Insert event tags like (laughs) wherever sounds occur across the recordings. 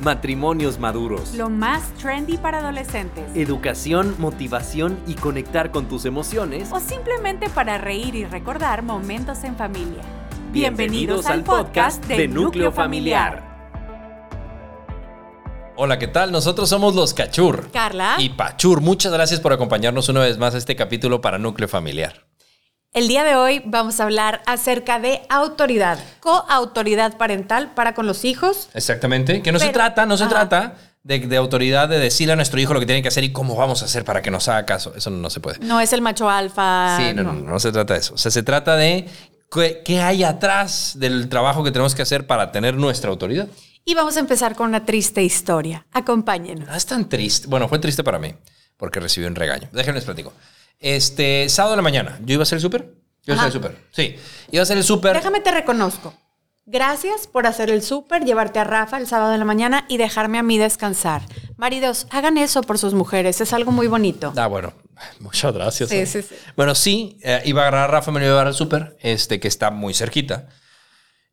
Matrimonios maduros. Lo más trendy para adolescentes. Educación, motivación y conectar con tus emociones. O simplemente para reír y recordar momentos en familia. Bienvenidos, al podcast de Núcleo Familiar. Hola, ¿qué tal? Nosotros somos los Cachur. Carla. Y Pachur, muchas gracias por acompañarnos una vez más a este capítulo para Núcleo Familiar. El día de hoy vamos a hablar acerca de autoridad, coautoridad parental para con los hijos. Exactamente, que no se Pero- trata, no se Ajá. trata de, de autoridad de decirle a nuestro hijo lo que tiene que hacer y cómo vamos a hacer para que nos haga caso. Eso no, se puede. No es el macho alfa. Sí, no, no, no, no se trata de eso. O sea, se trata de qué, qué hay atrás del trabajo que tenemos que hacer para tener nuestra autoridad. Y vamos a empezar con una triste historia. Acompáñenos. No es tan triste. Bueno, fue triste para mí porque recibí un regaño. Déjenme les platico. Este sábado de la mañana, yo iba a hacer el súper. Yo iba a hacer el súper. Sí, iba a hacer el súper. Déjame te reconozco. Gracias por hacer el súper, llevarte a Rafa el sábado de la mañana y dejarme a mí descansar. Maridos, hagan eso por sus mujeres. Es algo muy bonito. Ah, bueno. (laughs) Muchas gracias. Sí, eh. sí, sí. Bueno, sí, eh, iba a agarrar a Rafa, me lo iba a llevar al súper, este, que está muy cerquita.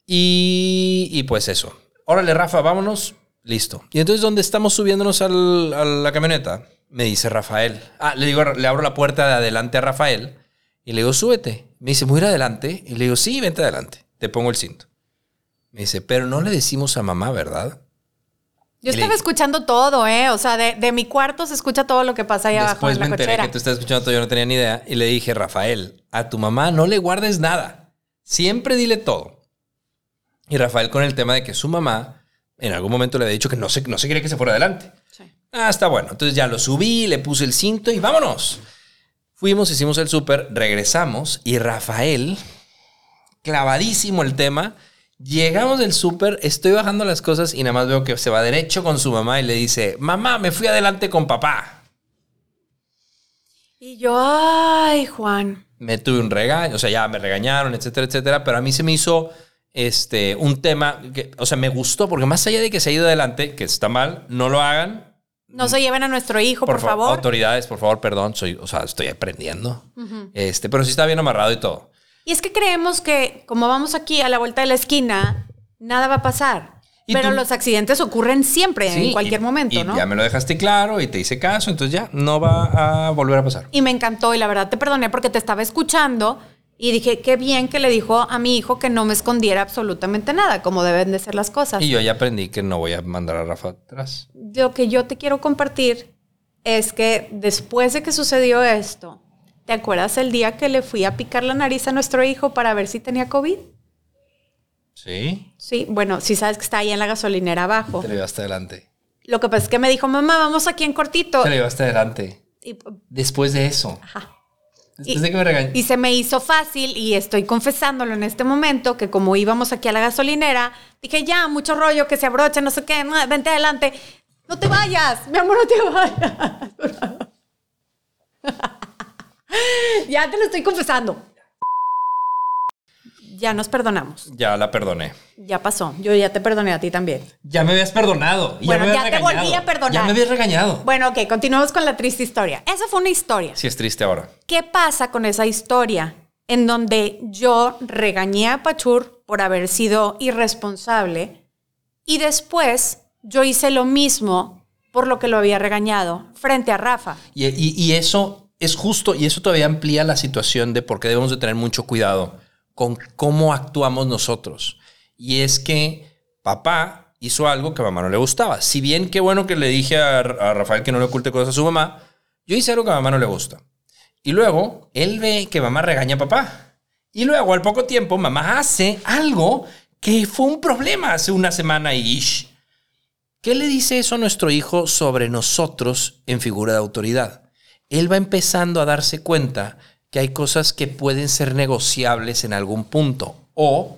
Y, y pues eso. Órale, Rafa, vámonos. Listo. Y entonces, donde estamos subiéndonos al- a la camioneta, me dice Rafael. Ah, le digo, le abro la puerta de adelante a Rafael y le digo, súbete. Me dice, ¿voy a ir adelante? Y le digo, sí, vente adelante. Te pongo el cinto. Me dice, pero no le decimos a mamá, ¿verdad? Yo Y estaba escuchando todo, ¿eh? O sea, de, de mi cuarto se escucha todo lo que pasa ahí abajo Después en me enteré cochera. que tú estás escuchando todo, yo no tenía ni idea. Y le dije, Rafael, a tu mamá no le guardes nada. Siempre dile todo. Y Rafael con el tema de que su mamá en algún momento le había dicho que no se, no se quería que se fuera adelante. Sí. Ah, está bueno. Entonces ya lo subí, le puse el cinto y vámonos. Fuimos, hicimos el súper, regresamos y Rafael, clavadísimo el tema. Llegamos del súper, estoy bajando las cosas y nada más veo que se va derecho con su mamá y le dice, mamá, me fui adelante con papá. Y yo, ay, Juan. me tuve un regaño, o sea, ya me regañaron, etcétera, etcétera, pero a mí se me hizo este, un tema, que, o sea, me gustó, porque más allá de que se ha ido adelante, que está mal, no lo hagan. No se lleven a nuestro hijo, por, fa- favor. Autoridades, por favor, perdón, soy, o sea, estoy aprendiendo. este, pero sí está bien amarrado y todo. Y es que creemos que como vamos aquí a la vuelta de la esquina, nada va a pasar. Pero tú- los accidentes ocurren siempre, Sí, en cualquier y- momento, y ¿no? Ya me lo dejaste claro y te hice caso, entonces ya no va a volver a pasar. Y me encantó y la verdad te perdoné porque te estaba escuchando y dije, qué bien que le dijo a mi hijo que no me escondiera absolutamente nada, como deben de ser las cosas. Y yo ya aprendí que no voy a mandar a Rafa atrás. Lo que yo te quiero compartir es que después de que sucedió esto, ¿te acuerdas el día que le fui a picar la nariz a nuestro hijo para ver si tenía COVID? Sí. Sí, bueno, si sabes que está ahí en la gasolinera abajo. Te lo llevaste adelante. Lo que pasa es que me dijo, mamá, vamos aquí en cortito. Te lo llevaste adelante. Y, Después de eso. ajá. Y- de que me regañó. Y se me hizo fácil y estoy confesándolo en este momento que como íbamos aquí a la gasolinera, dije, ya, mucho rollo, que se abroche, no sé qué, vente adelante. No te vayas, mi amor, no te vayas. (laughs) ya te lo estoy confesando. Ya nos perdonamos. Ya la perdoné. Ya pasó. Yo ya te perdoné a ti también. Ya me habías perdonado. y Bueno, me ya habías te volví regañado. a perdonar. Ya me habías regañado. Bueno, ok, continuamos con la triste historia. Esa fue una historia. Sí, es triste ahora. ¿Qué pasa con esa historia en donde yo regañé a Pachur por haber sido irresponsable y después yo hice lo mismo por lo que lo había regañado frente a Rafa? Y, y- y eso es justo, y eso todavía amplía la situación de por qué debemos de tener mucho cuidado con cómo actuamos nosotros. Y es que papá hizo algo que a mamá no le gustaba. Si bien qué bueno que le dije a, Rafael que no le oculte cosas a su mamá, yo hice algo que a mamá no le gusta. Y luego él ve que mamá regaña a papá. Y luego al poco tiempo mamá hace algo que fue un problema hace una semana y ish. ¿Qué le dice eso a nuestro hijo sobre nosotros en figura de autoridad? Él va empezando a darse cuenta que hay cosas que pueden ser negociables en algún punto o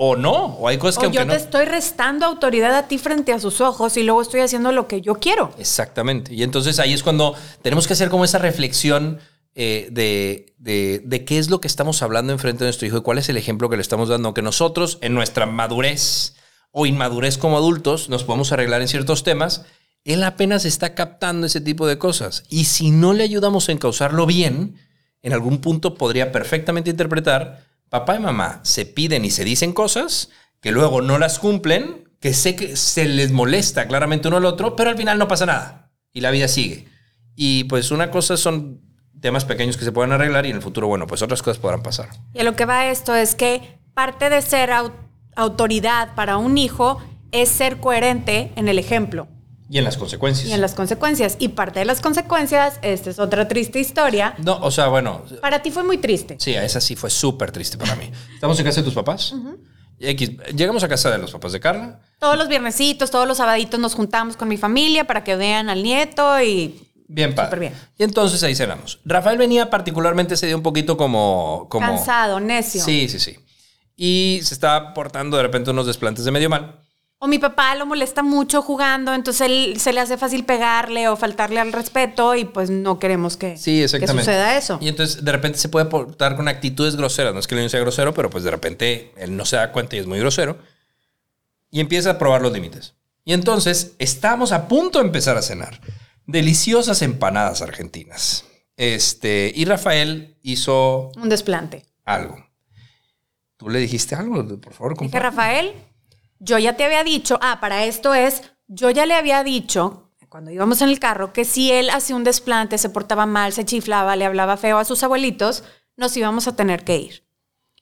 o no, o hay cosas que O yo aunque te no estoy restando autoridad a ti frente a sus ojos y luego estoy haciendo lo que yo quiero. Exactamente. Y entonces ahí es cuando tenemos que hacer como esa reflexión eh, de, de, de qué es lo que estamos hablando enfrente de nuestro hijo y cuál es el ejemplo que le estamos dando. Que nosotros, en nuestra madurez o inmadurez como adultos, nos podemos arreglar en ciertos temas. Él apenas está captando ese tipo de cosas. Y si no le ayudamos a encauzarlo bien, en algún punto podría perfectamente interpretar, papá y mamá se piden y se dicen cosas que luego no las cumplen, que sé que se les molesta claramente uno al otro, pero al final no pasa nada y la vida sigue. Y pues una cosa son temas pequeños que se pueden arreglar y en el futuro, bueno, pues otras cosas podrán pasar. Y a lo que va esto es que parte de ser au- autoridad para un hijo es ser coherente en el ejemplo Y en las consecuencias. y en las consecuencias. Y parte de las consecuencias, esta es otra triste historia. No, o sea, bueno, Para ti fue muy triste. sí, esa sí fue súper triste para mí. Estamos en casa de tus papás. X, llegamos a casa de los papás de Carla. Todos los viernesitos, todos los sabaditos nos juntamos con mi familia para que vean al nieto y Bien padre. Súper bien. Y entonces ahí cenamos. Rafael venía particularmente ese día un poquito como... como cansado, necio. Sí, sí, sí. Y se estaba portando de repente unos desplantes de medio mal. O mi papá lo molesta mucho jugando, entonces él se le hace fácil pegarle o faltarle al respeto y pues no queremos que, Sí, que suceda eso. Y entonces de repente se puede portar con actitudes groseras. No es que el niño sea grosero, pero pues de repente él no se da cuenta y es muy grosero. Y empieza a probar los límites. Y entonces estamos a punto de empezar a cenar. Deliciosas empanadas argentinas. Este, y Rafael hizo Un desplante. algo. ¿Tú le dijiste algo? Por favor, Dije. Rafael, yo ya te había dicho, ah, para esto es, yo ya le había dicho, cuando íbamos en el carro, que si él hacía un desplante, se portaba mal, se chiflaba, le hablaba feo a sus abuelitos, nos íbamos a tener que ir.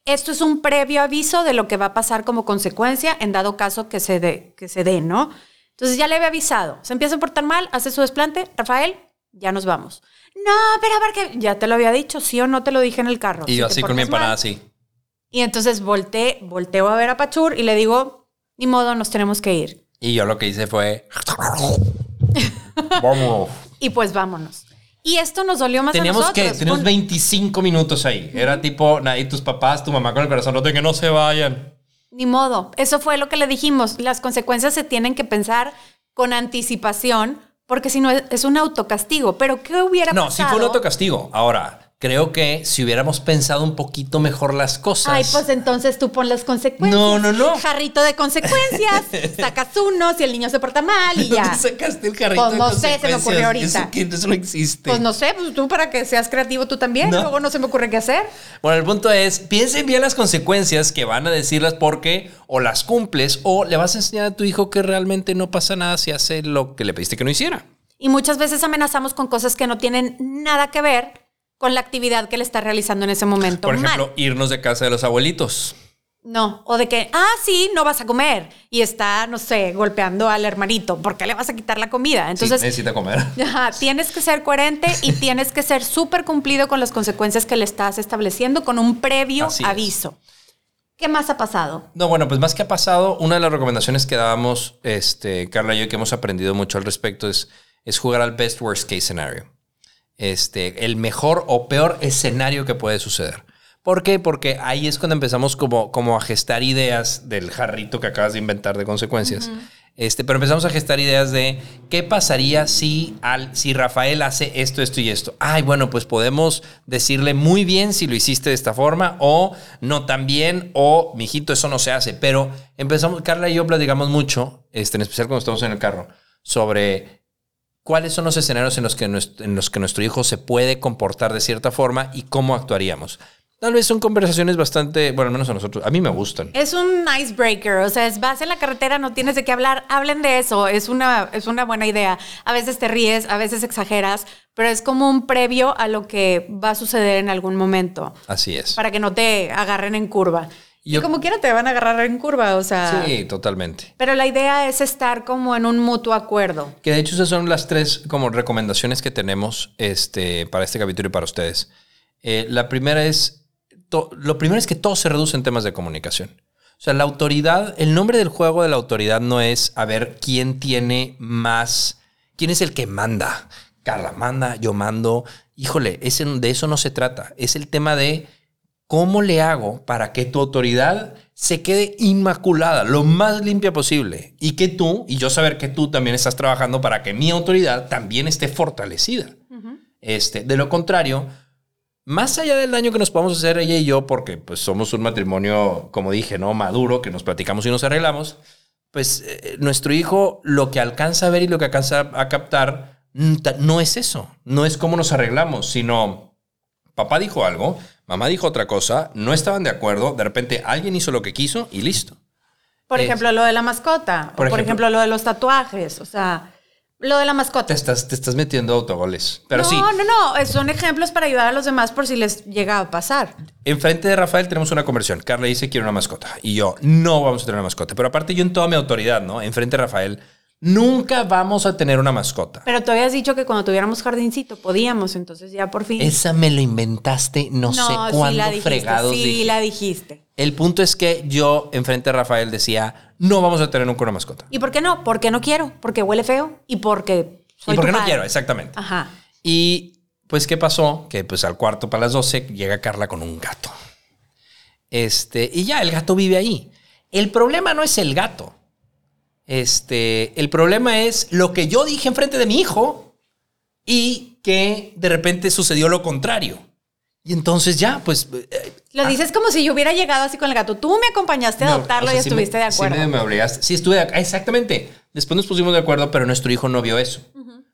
Esto es un previo aviso de lo que va a pasar como consecuencia en dado caso que se dé, que se dé, ¿no? Entonces ya le había avisado. Se empieza a portar mal, hace su desplante, Rafael, ya nos vamos. No, pero porque ya te lo había dicho, sí o no te lo dije en el carro. Y yo así con mi mal, empanada así. y entonces volteé, volteo a ver a Pachur y le digo, ni modo, nos tenemos que ir. Y yo lo que hice fue... (laughs) Vámonos. Y pues vámonos. Y esto nos dolió más Teníamos a nosotros. que, teníamos Un- 25 minutos ahí. Era tipo, nadie, tus papás, tu mamá con el corazón roto, que no se vayan. Ni modo. Eso fue lo que le dijimos. Las consecuencias se tienen que pensar con anticipación, porque si no es, un autocastigo. Pero ¿qué hubiera No, sí pasado? fue un autocastigo. Ahora, creo que si hubiéramos pensado un poquito mejor las cosas. Ay, pues entonces tú pon las consecuencias. No, no, no. Jarrito de consecuencias. (laughs) Sacas uno si el niño se porta mal y ya. ¿Dónde sacaste el carrito Pues de no sé, se me ocurrió ahorita. Eso, que- eso no existe. Pues no sé, pues tú para que seas creativo tú también. No. Luego no se me ocurre qué hacer. Bueno, el punto es, piensen bien las consecuencias que van a decirlas porque o las cumples o le vas a enseñar a tu hijo que realmente no pasa nada si hace lo que le pediste que no hiciera. Y muchas veces amenazamos con cosas que no tienen nada que ver con la actividad que él está realizando en ese momento. Por mal. ejemplo, irnos de casa de los abuelitos. No, o de que, ah, sí, no vas a comer. Y está, no sé, golpeando al hermanito. ¿Por qué le vas a quitar la comida? Entonces, sí, necesita comer. (laughs) ajá, tienes que ser coherente y (laughs) tienes que ser súper cumplido con las consecuencias que le estás estableciendo con un previo Así es. aviso. ¿Qué más ha pasado? No, bueno, pues más que ha pasado, una de las recomendaciones que dábamos, este, Carla y yo, que hemos aprendido mucho al respecto, es, es jugar al best worst case scenario. Este, el mejor o peor escenario que puede suceder. ¿Por qué? Porque ahí es cuando empezamos como, como a gestar ideas del jarrito que acabas de inventar de consecuencias. Este, pero empezamos a gestar ideas de qué pasaría si, al, si Rafael hace esto, esto y esto. Ay, bueno, pues podemos decirle muy bien si lo hiciste de esta forma o no tan bien o, mijito, eso no se hace. Pero empezamos, Carla y yo platicamos mucho, este, en especial cuando estamos en el carro, sobre cuáles son los escenarios en los, que nuestro, en los que nuestro hijo se puede comportar de cierta forma y cómo actuaríamos. Tal vez son conversaciones bastante, bueno, al menos a nosotros, a mí me gustan. Es un icebreaker, o sea, es, vas en la carretera, no tienes de qué hablar, hablen de eso, es una, es una buena idea. A veces te ríes, a veces exageras, pero es como un previo a lo que va a suceder en algún momento, Así es. para que no te agarren en curva. Yo- y como quiera te van a agarrar en curva, o sea... Sí, totalmente. Pero la idea es estar como en un mutuo acuerdo. Que de hecho esas son las tres como recomendaciones que tenemos este, para este capítulo y para ustedes. Eh, la primera es, to- lo primero es que todo se reduce en temas de comunicación. O sea, la autoridad, el nombre del juego de la autoridad no es a ver quién tiene más, quién es el que manda. Carla manda, yo mando. Híjole, ese, de eso no se trata. Es el tema de cómo le hago para que tu autoridad se quede inmaculada, lo más limpia posible. Y que tú, y yo saber que tú también estás trabajando para que mi autoridad también esté fortalecida. este, de lo contrario, más allá del daño que nos podamos hacer ella y yo, porque pues somos un matrimonio, como dije, ¿no? Maduro, que nos platicamos y nos arreglamos, pues eh, nuestro hijo lo que alcanza a ver y lo que alcanza a captar ta- no es eso, no es cómo nos arreglamos, sino papá dijo algo, mamá dijo otra cosa, no estaban de acuerdo, de repente alguien hizo lo que quiso y listo. Por Es- ejemplo, lo de la mascota. Por o por ejemplo- ejemplo, lo de los tatuajes. O sea, lo de la mascota. Te estás, te estás metiendo autogoles. Pero no, sí, no, no. eh, Son ejemplos para ayudar a los demás por si les llega a pasar. enfrente de Rafael tenemos una conversión. Carla dice quiero una mascota. Y yo, no vamos a tener una mascota. Pero aparte yo en toda mi autoridad, ¿no? Enfrente de Rafael, nunca vamos a tener una mascota. Pero tú habías dicho que cuando tuviéramos jardincito podíamos, entonces ya por fin. Esa me lo inventaste, no, sé sí cuándo la dijiste, fregados Sí, dije. la dijiste. El punto es que yo enfrente de Rafael decía, no vamos a tener nunca una mascota. ¿Y por qué no? Porque no quiero, porque huele feo y porque soy y porque tu no padre. quiero, exactamente. Ajá. Y pues, ¿qué pasó? Que pues al cuarto para las 12 llega Carla con un gato. Este, y ya, el gato vive ahí. El problema no es el gato. Este, el problema es lo que yo dije enfrente de mi hijo y que de repente sucedió lo contrario. Y entonces ya, pues... eh, Lo dices como si yo hubiera llegado así con el gato. Tú me acompañaste a no, adoptarlo o sea, y estuviste me- de acuerdo. Sí, me, me obligaste. Sí, estuve de ac- Exactamente. Después nos pusimos de acuerdo, pero nuestro hijo no vio eso.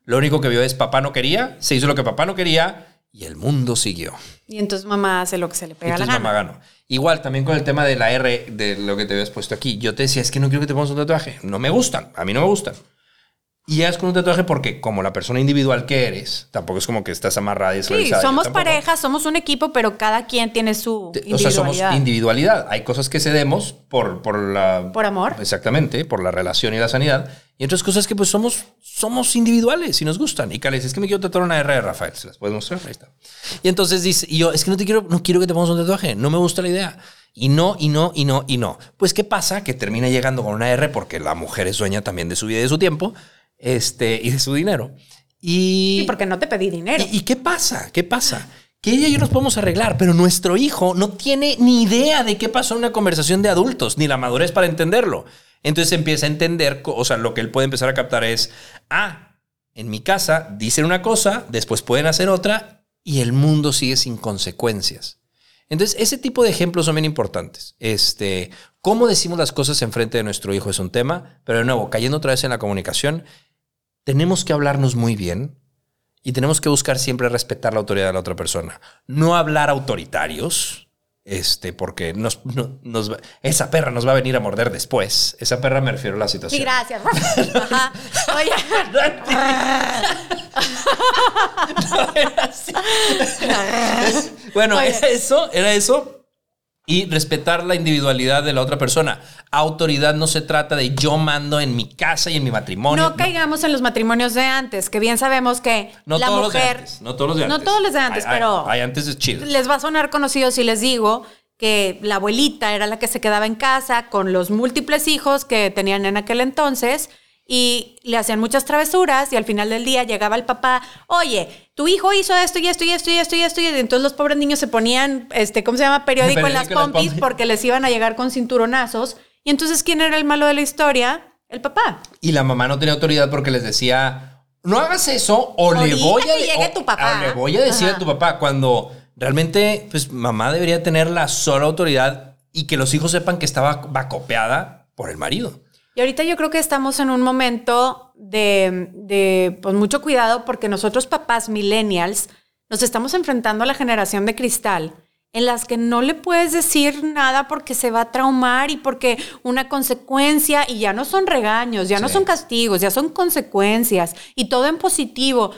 Lo único que vio es papá no quería, se hizo lo que papá no quería y el mundo siguió. Y entonces mamá hace lo que se le pega la entonces gana. mamá ganó. Igual, también con el tema de la R, de lo que te habías puesto aquí. Yo te decía, es que no quiero que te pongas un tatuaje. No me gustan. A mí no me gustan. Y es con un tatuaje porque como la persona individual que eres, tampoco es como que estás amarrada y Sí, somos pareja, somos un equipo, pero cada quien tiene su Te- O sea, somos individualidad. individualidad. Hay cosas que cedemos por, por la... Por amor. Exactamente, por la relación y la sanidad. Y otras cosas que pues somos, somos individuales y nos gustan. Y Carla dice, es que me quiero tatuar una R de Rafael. ¿Se las puedes mostrar? Ahí está. Y entonces dice, y yo, es que no te quiero, no quiero que te pongas un tatuaje. No me gusta la idea. Y no, y no, y no, y no. Pues, ¿qué pasa? Que termina llegando con una R porque la mujer es dueña también de su vida y de su tiempo este, y de su dinero. Y, Sí, porque no te pedí dinero. ¿Y, y qué pasa? ¿Qué pasa? Que ella y yo nos podemos arreglar, pero nuestro hijo no tiene ni idea de qué pasó en una conversación de adultos, ni la madurez para entenderlo. Entonces empieza a entender, o sea, lo que él puede empezar a captar es, ah, en mi casa dicen una cosa, después pueden hacer otra y el mundo sigue sin consecuencias. Entonces, ese tipo de ejemplos son bien importantes. Este, cómo decimos las cosas enfrente de nuestro hijo es un tema, pero de nuevo, cayendo otra vez en la comunicación, tenemos que hablarnos muy bien y tenemos que buscar siempre respetar la autoridad de la otra persona. No hablar autoritarios, este, porque nos, no- nos va- esa perra nos va a venir a morder después. Esa perra me refiero a la situación. Sí, gracias. Ajá. (laughs) Oye, (laughs) (laughs) Bueno, Oye. era eso, era eso. Y respetar la individualidad de la otra persona. Autoridad no se trata de yo mando en mi casa y en mi matrimonio. no caigamos en los matrimonios de antes, que bien sabemos que No la todos los de mujer. antes. No todos los de No antes. todos los de antes, Hay- pero- Hay, antes de chido. Les va a sonar conocido si les digo que la abuelita era la que se quedaba en casa con los múltiples hijos que tenían en aquel entonces y le hacían muchas travesuras y al final del día llegaba el papá, oye, tu hijo hizo esto y esto y esto y esto y esto y entonces los pobres niños se ponían, este, ¿cómo se llama? Periódico, en las Periódico en las pompis pompis. porque les iban a llegar con cinturonazos y entonces ¿quién era el malo de la historia? El papá. Y la mamá no tenía autoridad porque les decía, no hagas eso o le voy a que llegue o- tu papá. o le voy a decir Ajá. a tu papá cuando realmente pues mamá debería tener la sola autoridad y que los hijos sepan que estaba va copiada por el marido. Y ahorita yo creo que estamos en un momento de, de, pues, mucho cuidado porque nosotros papás millennials nos estamos enfrentando a la generación de cristal en las que no le puedes decir nada porque se va a traumar y porque una consecuencia y ya no son regaños, ya no son castigos, ya son consecuencias y todo en positivo.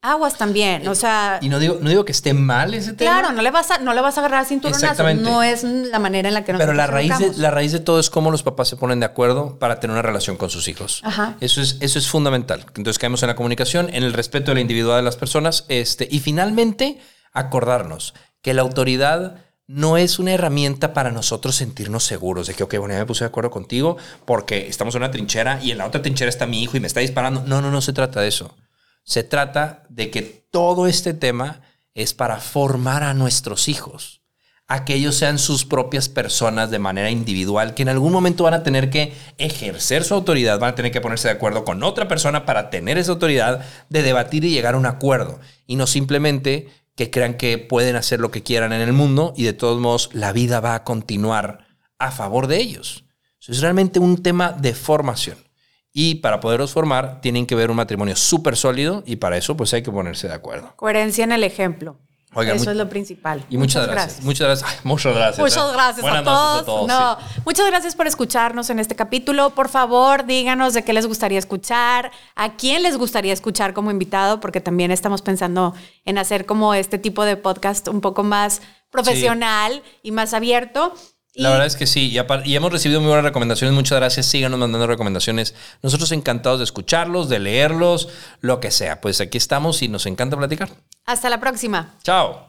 Aguas también, o sea, Y no digo, no digo que esté mal ese tema. claro, no le vas a no le vas a agarrar Exactamente. no es la manera en la que nos Pero la raíz, de, la raíz de todo es cómo los papás se ponen de acuerdo para tener una relación con sus hijos. Ajá. Eso es, eso es fundamental. Entonces caemos en la comunicación, en el respeto de la individualidad de las personas este, y finalmente acordarnos que la autoridad no es una herramienta para nosotros sentirnos seguros de que, ok, bueno, ya me puse de acuerdo contigo porque estamos en una trinchera y en la otra trinchera está mi hijo y me está disparando. No, no, no se trata de eso. Se trata de que todo este tema es para formar a nuestros hijos a que ellos sean sus propias personas de manera individual, que en algún momento van a tener que ejercer su autoridad, van a tener que ponerse de acuerdo con otra persona para tener esa autoridad de debatir y llegar a un acuerdo, y no simplemente que crean que pueden hacer lo que quieran en el mundo y de todos modos la vida va a continuar a favor de ellos. Eso es realmente un tema de formación. Y para poderlos formar, tienen que ver un matrimonio súper sólido y para eso pues hay que ponerse de acuerdo. Coherencia en el ejemplo. Oigan, Eso es lo principal. Y muchas, gracias. Muchas gracias. Ay, muchas gracias. Muchas ¿eh? gracias a todos. No, muchas gracias por escucharnos en este capítulo. Por favor, díganos de qué les gustaría escuchar, a quién les gustaría escuchar como invitado, porque también estamos pensando en hacer como este tipo de podcast un poco más profesional y más abierto. La verdad es que sí, y hemos recibido muy buenas recomendaciones. Muchas gracias. Síganos mandando recomendaciones. Nosotros encantados de escucharlos, de leerlos, lo que sea. Pues aquí estamos y nos encanta platicar. Hasta la próxima. Chao.